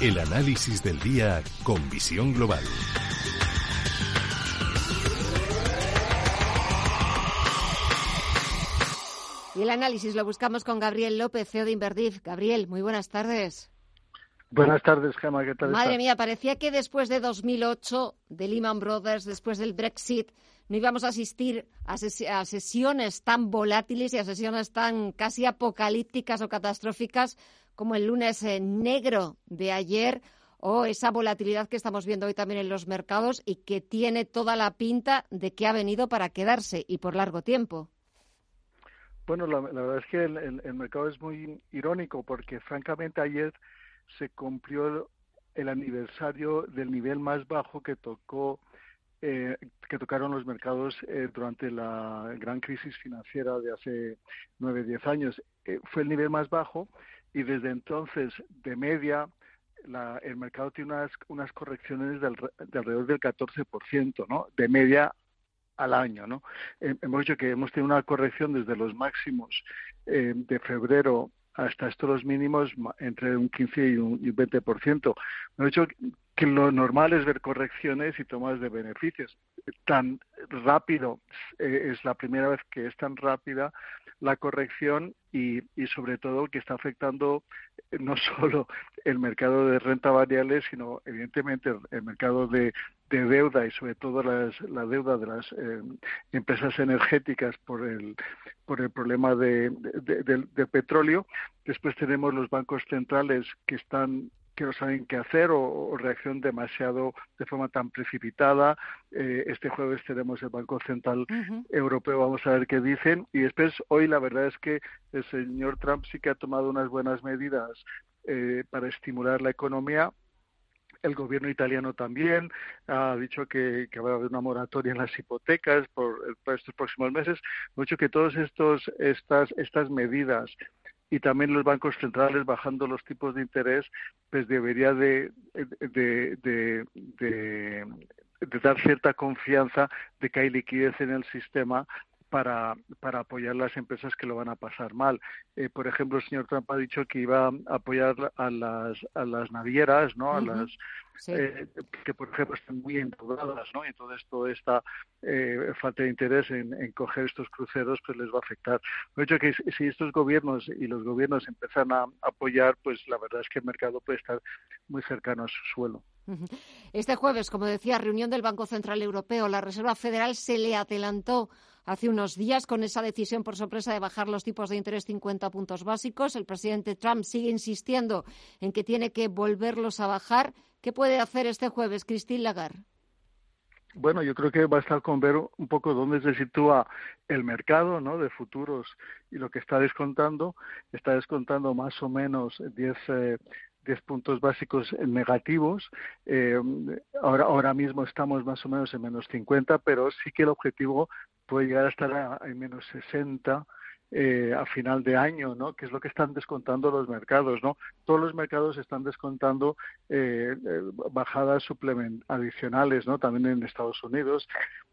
El análisis del día con visión global. Y el análisis lo buscamos con Gabriel López, CEO de Inverdif. Gabriel, muy buenas tardes. Buenas tardes, Gemma, ¿qué tal? Madre mía, parecía que después de 2008, de Lehman Brothers, después del Brexit, no íbamos a asistir a, a, sesiones tan volátiles y a sesiones tan casi apocalípticas o catastróficas como el lunes eh, negro de ayer o esa volatilidad que estamos viendo hoy también en los mercados y que tiene toda la pinta de que ha venido para quedarse y por largo tiempo. Bueno, la, verdad es que el, mercado es muy irónico porque francamente ayer se cumplió el aniversario del nivel más bajo que tocó eh, que tocaron los mercados eh, durante la gran crisis financiera de hace nueve diez años. Eh, fue el nivel más bajo y desde entonces, de media, la, el mercado tiene unas, unas correcciones de, alrededor del 14%, ¿no? De media al año, ¿no? hemos dicho que hemos tenido una corrección desde los máximos eh, de febrero hasta estos mínimos entre un 15 y un, 20%. Hemos dicho que lo normal es ver correcciones y tomas de beneficios. Tan rápido, eh, es la primera vez que es tan rápida la corrección y, y sobre todo que está afectando eh, no solo el mercado de renta variable, sino evidentemente el mercado de, de deuda y sobre todo las, la deuda de las eh, empresas energéticas por el, por el problema de, del petróleo. Después tenemos los bancos centrales que están que no saben qué hacer o, reacción demasiado de forma tan precipitada. Eh, este jueves tenemos el Banco Central Europeo, vamos a ver qué dicen. Y después, hoy la verdad es que el señor Trump sí que ha tomado unas buenas medidas eh, para estimular la economía. El gobierno italiano también ha dicho que, que, va a haber una moratoria en las hipotecas por, por estos próximos meses. Mucho que todas estas, estas medidas y también los bancos centrales bajando los tipos de interés, pues debería de, dar cierta confianza de que hay liquidez en el sistema para, para apoyar las empresas que lo van a pasar mal. Eh, por ejemplo, el señor Trump ha dicho que iba a apoyar a las, a las navieras, ¿no? A las eh, que, por ejemplo, están muy endeudadas, ¿no? Y entonces toda esta eh, falta de interés en, en, coger estos cruceros, pues les va a afectar. De hecho, que si estos gobiernos y los gobiernos empiezan a apoyar, pues la verdad es que el mercado puede estar muy cercano a su suelo. Este jueves, como decía, reunión del Banco Central Europeo, la Reserva Federal se le adelantó hace unos días con esa decisión por sorpresa de bajar los tipos de interés 50 puntos básicos. El presidente Trump sigue insistiendo en que tiene que volverlos a bajar. ¿Qué puede hacer este jueves Christine Lagarde? Bueno, yo creo que va a estar con ver un poco dónde se sitúa el mercado ¿no? de futuros y lo que está descontando. Está descontando más o menos 10 eh, 10 puntos básicos negativos. Eh, ahora, ahora mismo estamos más o menos en menos 50, pero sí que el objetivo puede llegar a estar en menos 60 eh, a final de año, ¿no? Que es lo que están descontando los mercados, ¿no? Todos los mercados están descontando eh, eh bajadas adicionales, ¿no? También en Estados Unidos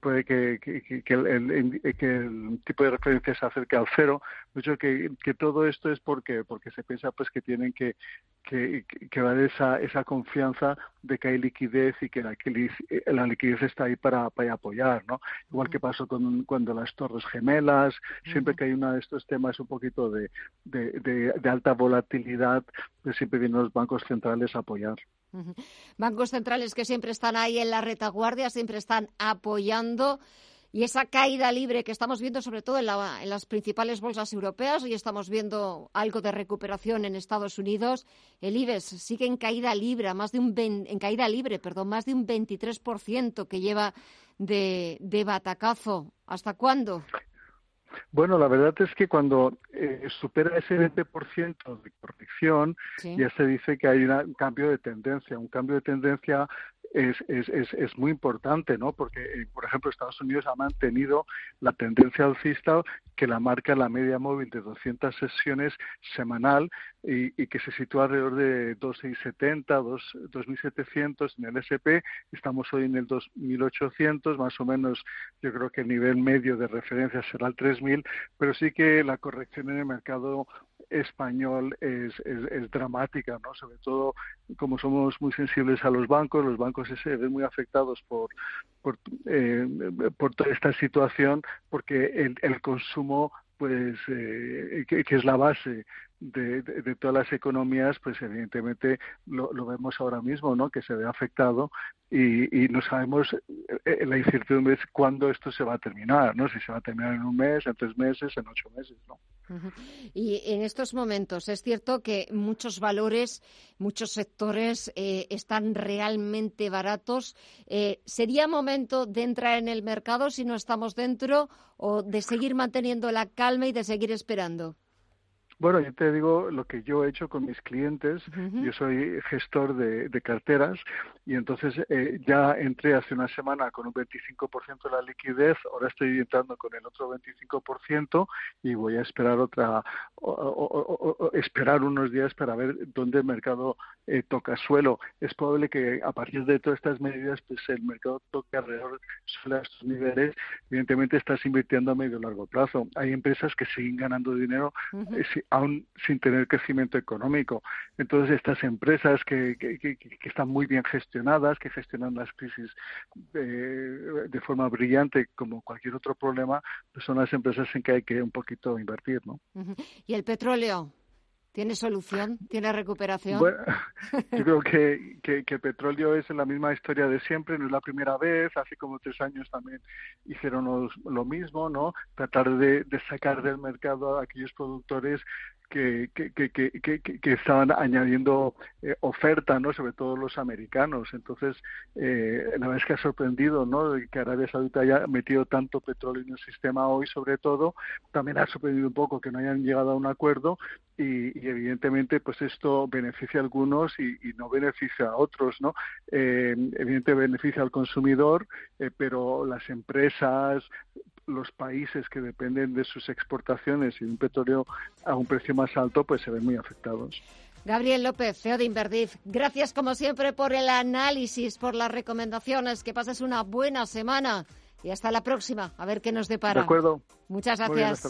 puede que, que, que, el, que, el, tipo de referencia se acerque al cero. Mucho que, que todo esto es porque porque se piensa pues que tienen que que, que dar esa, esa confianza de que hay liquidez y que la, la liquidez está ahí para, para apoyar, ¿no? Igual que pasó con cuando las torres gemelas, siempre que hay uno de estos temas un poquito de, de, de, de alta volatilidad, pues siempre vienen los bancos centrales a apoyar. Bancos centrales que siempre están ahí en la retaguardia, siempre están apoyando. Y esa caída libre que estamos viendo, sobre todo en, las principales bolsas europeas, hoy estamos viendo algo de recuperación en Estados Unidos. El IBEX sigue en caída libre, más de un en caída libre, perdón, más de un 23% que lleva de, de batacazo. ¿Hasta cuándo? Bueno, la verdad es que cuando eh, supera ese 20% de corrección, ya se dice que hay un cambio de tendencia, un cambio de tendencia es, es, es, es, muy importante, ¿no? Porque, eh, por ejemplo, Estados Unidos ha mantenido la tendencia alcista que la marca la media móvil de 200 sesiones semanal y, y que se sitúa alrededor de 2.670, 2.700 en el SP. Estamos hoy en el 2.800, más o menos yo creo que el nivel medio de referencia será el 3.000, pero sí que la corrección en el mercado español es, es, dramática, ¿no? Sobre todo como somos muy sensibles a los bancos, los bancos se ven muy afectados por por, eh, por toda esta situación, porque el, el consumo pues eh, que, es la base de, todas las economías, pues evidentemente lo, lo, vemos ahora mismo, ¿no? Que se ve afectado y, y no sabemos eh, la incertidumbre es cuándo esto se va a terminar, ¿no? Si se va a terminar en un mes, en tres meses, en ocho meses, ¿no? Y en estos momentos es cierto que muchos valores, muchos sectores eh, están realmente baratos. Eh, ¿Sería momento de entrar en el mercado si no estamos dentro o de seguir manteniendo la calma y de seguir esperando? Bueno, yo te digo lo que yo he hecho con mis clientes. Yo soy gestor de, carteras y entonces eh, ya entré hace una semana con un 25% de la liquidez, ahora estoy entrando con el otro 25% y voy a esperar otra, o, esperar unos días para ver dónde el mercado eh, toca suelo. Es probable que a partir de todas estas medidas, pues el mercado toque alrededor de estos niveles. Evidentemente estás invirtiendo a medio y largo plazo. Hay empresas que siguen ganando dinero aún sin tener crecimiento económico. Entonces, estas empresas que, que, que, están muy bien gestionadas, que gestionan las crisis de, de, forma brillante como cualquier otro problema, pues son las empresas en que hay que un poquito invertir, ¿no? ¿Y el petróleo? ¿Tiene solución? ¿Tiene recuperación? Bueno, yo creo que, que, que, el petróleo es la misma historia de siempre, no es la primera vez, hace como tres años también hicieron los, lo mismo, ¿no? Tratar de, de sacar del mercado a aquellos productores que, que, que, que, estaban añadiendo eh, oferta, ¿no? Sobre todo los americanos. Entonces, eh, la verdad es que ha sorprendido, ¿no? Que Arabia Saudita haya metido tanto petróleo en el sistema hoy, sobre todo. También ha sorprendido un poco que no hayan llegado a un acuerdo y, y evidentemente, pues esto beneficia a algunos y, y no beneficia a otros, ¿no? Eh, evidentemente beneficia al consumidor, eh, pero las empresas, los países que dependen de sus exportaciones y un petróleo a un precio más alto, pues se ven muy afectados. Gabriel López, CEO de Inverdif, gracias como siempre por el análisis, por las recomendaciones. Que pases una buena semana y hasta la próxima. A ver qué nos depara. De acuerdo. Muchas gracias.